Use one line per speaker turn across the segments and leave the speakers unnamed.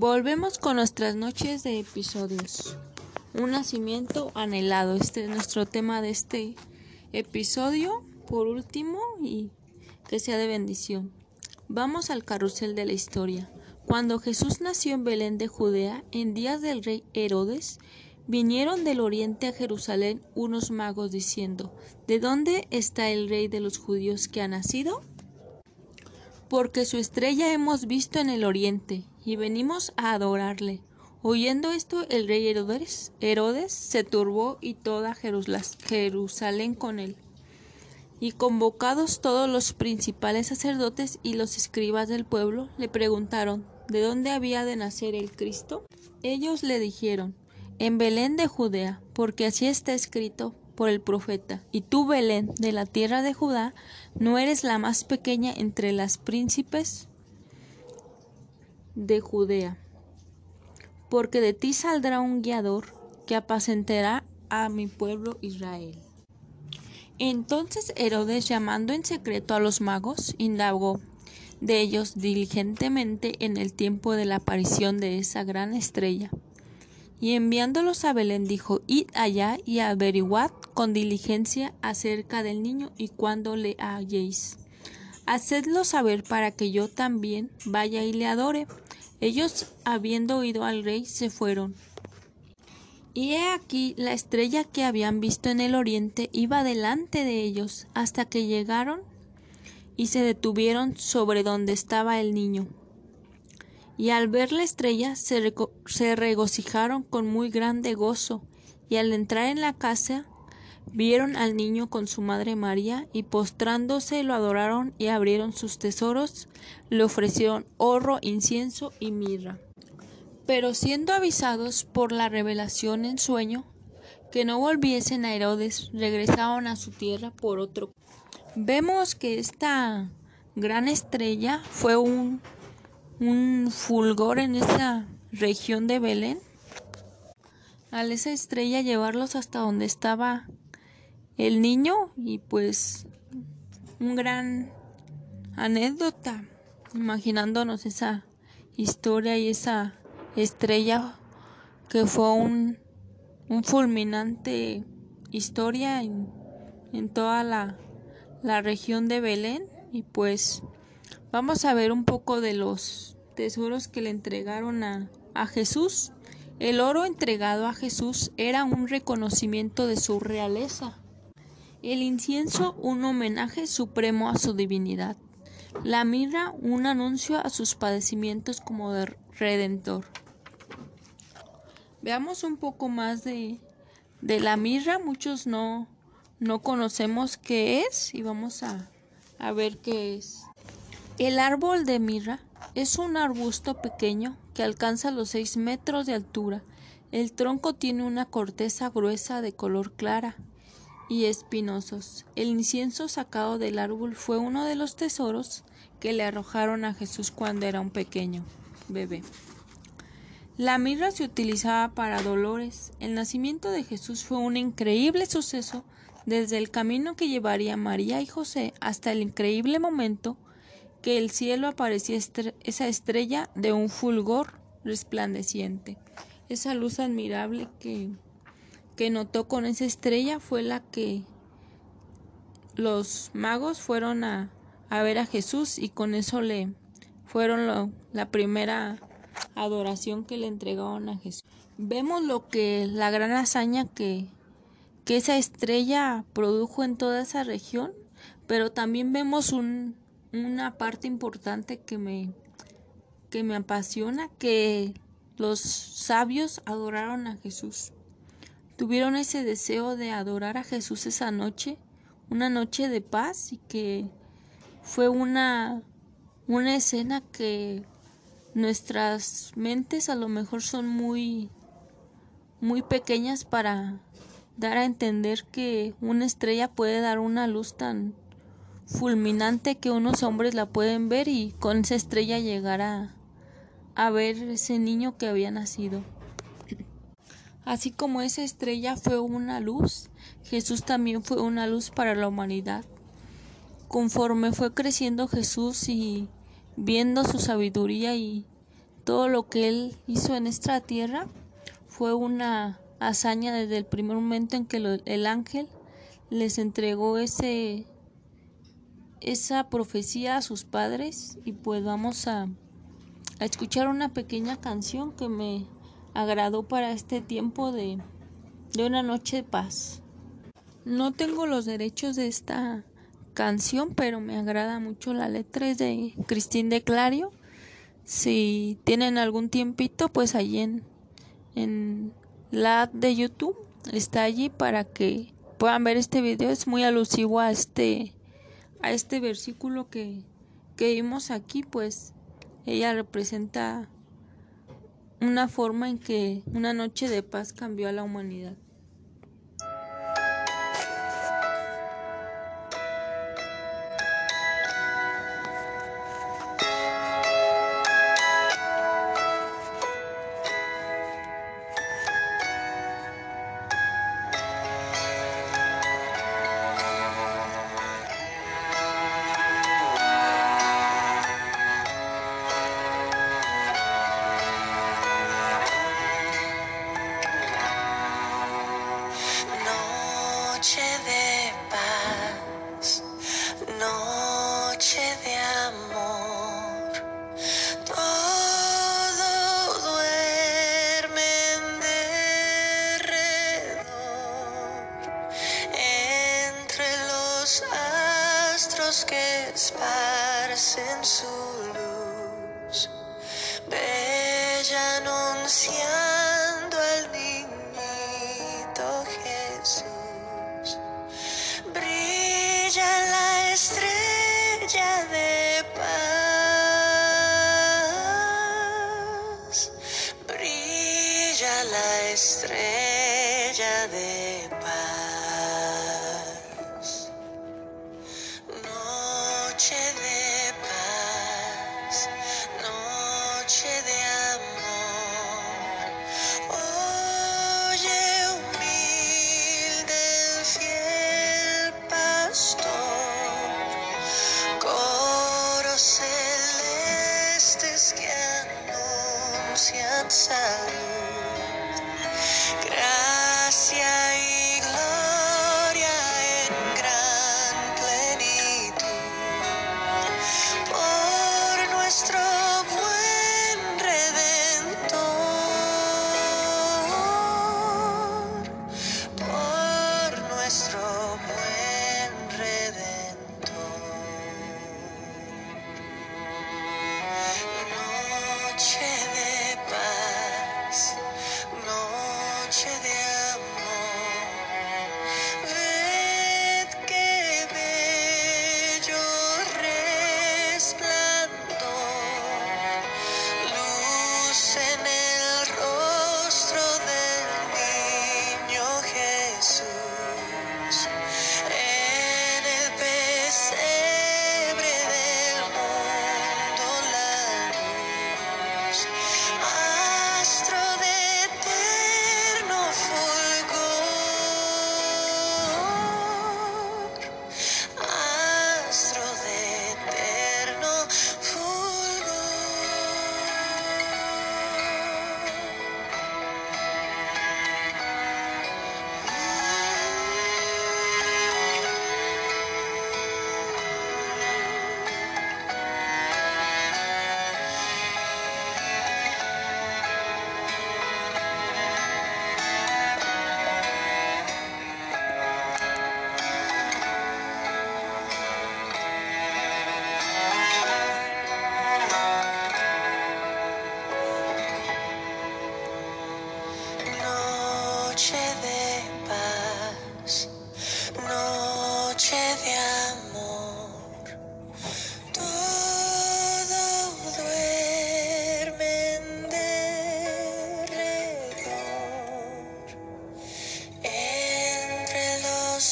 Volvemos con nuestras noches de episodios. Un nacimiento anhelado. Este es nuestro tema de este episodio. Por último, y que sea de bendición. Vamos al carrusel de la historia. Cuando Jesús nació en Belén de Judea, en días del rey Herodes, vinieron del oriente a Jerusalén unos magos diciendo, ¿De dónde está el rey de los judíos que ha nacido? Porque su estrella hemos visto en el oriente, y venimos a adorarle. Oyendo esto, el rey Herodes, Herodes se turbó y toda Jerusalén con él. Y convocados todos los principales sacerdotes y los escribas del pueblo, le preguntaron de dónde había de nacer el Cristo. Ellos le dijeron, en Belén de Judea, porque así está escrito por el profeta. Y tú, Belén, de la tierra de Judá, no eres la más pequeña entre las príncipes de Judea, porque de ti saldrá un guiador que apacentará a mi pueblo Israel. Entonces Herodes, llamando en secreto a los magos, indagó de ellos diligentemente en el tiempo de la aparición de esa gran estrella. Y enviándolos a Belén dijo, Id allá y averiguad con diligencia acerca del niño y cuando le halléis. Hacedlo saber para que yo también vaya y le adore. Ellos, habiendo oído al rey, se fueron. Y he aquí la estrella que habían visto en el oriente iba delante de ellos hasta que llegaron y se detuvieron sobre donde estaba el niño. Y al ver la estrella se, regocijaron con muy grande gozo, y al entrar en la casa vieron al niño con su madre María, y postrándose lo adoraron y abrieron sus tesoros, le ofrecieron oro, incienso y mirra. Pero siendo avisados por la revelación en sueño, que no volviesen a Herodes, regresaron a su tierra por otro. Vemos que esta gran estrella fue un, un fulgor en esa región de Belén. Al esa estrella llevarlos hasta donde estaba el niño y pues un gran anécdota imaginándonos esa historia y esa estrella que fue un, un fulminante historia en, en toda la, la región de Belén y pues vamos a ver un poco de los tesoros que le entregaron a, a Jesús. El oro entregado a Jesús era un reconocimiento de su realeza. El incienso un homenaje supremo a su divinidad. La mirra un anuncio a sus padecimientos como de redentor. Veamos un poco más de, de la mirra. Muchos no, no conocemos qué es y vamos a, a ver qué es. El árbol de mirra es un arbusto pequeño que alcanza los 6 metros de altura. El tronco tiene una corteza gruesa de color clara y espinosos. El incienso sacado del árbol fue uno de los tesoros que le arrojaron a Jesús cuando era un pequeño bebé. La mirra se utilizaba para dolores. El nacimiento de Jesús fue un increíble suceso desde el camino que llevaría María y José hasta el increíble momento que el cielo aparecía esa estrella de un fulgor resplandeciente. Esa luz admirable que, que notó con esa estrella fue la que los magos fueron a, a ver a Jesús y con eso le fueron la primera adoración que le entregaron a Jesús. Vemos lo que la gran hazaña que, que esa estrella produjo en toda esa región, pero también vemos un, una parte importante que me, que me apasiona, que los sabios adoraron a Jesús. Tuvieron ese deseo de adorar a Jesús esa noche, una noche de paz y que fue una, una escena que nuestras mentes a lo mejor son muy muy pequeñas para dar a entender que una estrella puede dar una luz tan fulminante que unos hombres la pueden ver y con esa estrella llegar a, a ver ese niño que había nacido. Así como esa estrella fue una luz, Jesús también fue una luz para la humanidad. Conforme fue creciendo Jesús y viendo su sabiduría y todo lo que Él hizo en esta tierra fue una hazaña desde el primer momento en que el ángel les entregó ese esa profecía a sus padres y pues vamos a, a escuchar una pequeña canción que me agradó para este tiempo de, de una noche de paz. No tengo los derechos de esta canción, pero me agrada mucho la letra, de Cristín de Clario. Si tienen algún tiempito, pues allí en, en la de YouTube está allí para que puedan ver este video. Es muy alusivo a este a este versículo que, que vimos aquí, pues ella representa una forma en que una noche de paz cambió a la humanidad.
Que esparcen su luz, bella anunciando al niñito Jesús. Brilla la estrella de paz, brilla la estrella de paz. noche de paz, noche de amor. Todo duerme en derredor, entre los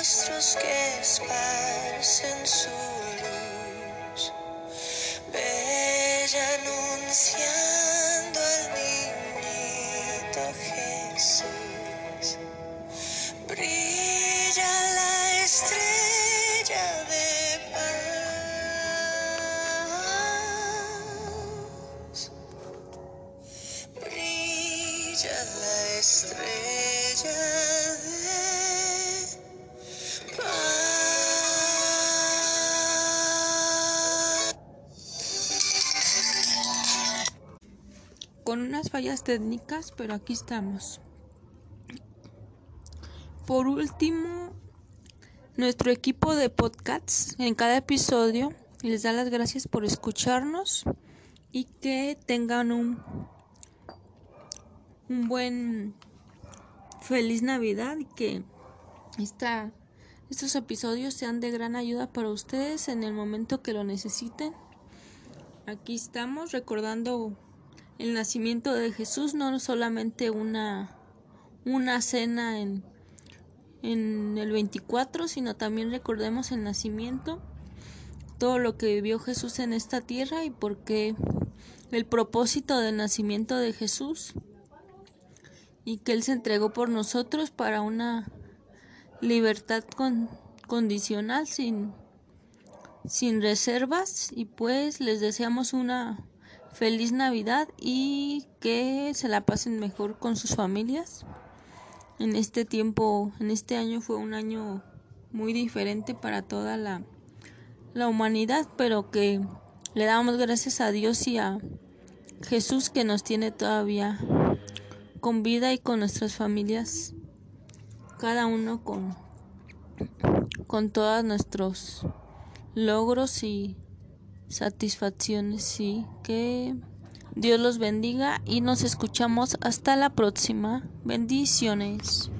astros que esparcen su luz, bella anuncia.
Con unas fallas técnicas, pero aquí estamos. Por último, nuestro equipo de podcasts en cada episodio les da las gracias por escucharnos y que tengan un, un buen feliz Navidad y que esta, estos episodios sean de gran ayuda para ustedes en el momento que lo necesiten. Aquí estamos recordando el nacimiento de Jesús, no solamente una, una cena en, en el 24, sino también recordemos el nacimiento, todo lo que vivió Jesús en esta tierra y por qué el propósito del nacimiento de Jesús y que Él se entregó por nosotros para una libertad con, condicional sin, sin reservas y pues les deseamos una feliz Navidad y que se la pasen mejor con sus familias. En este tiempo, en este año fue un año muy diferente para toda la, la humanidad, pero que le damos gracias a Dios y a Jesús que nos tiene todavía con vida y con nuestras familias, cada uno con, con todos nuestros logros y satisfacciones. Y que Dios los bendiga y nos escuchamos hasta la próxima. Bendiciones.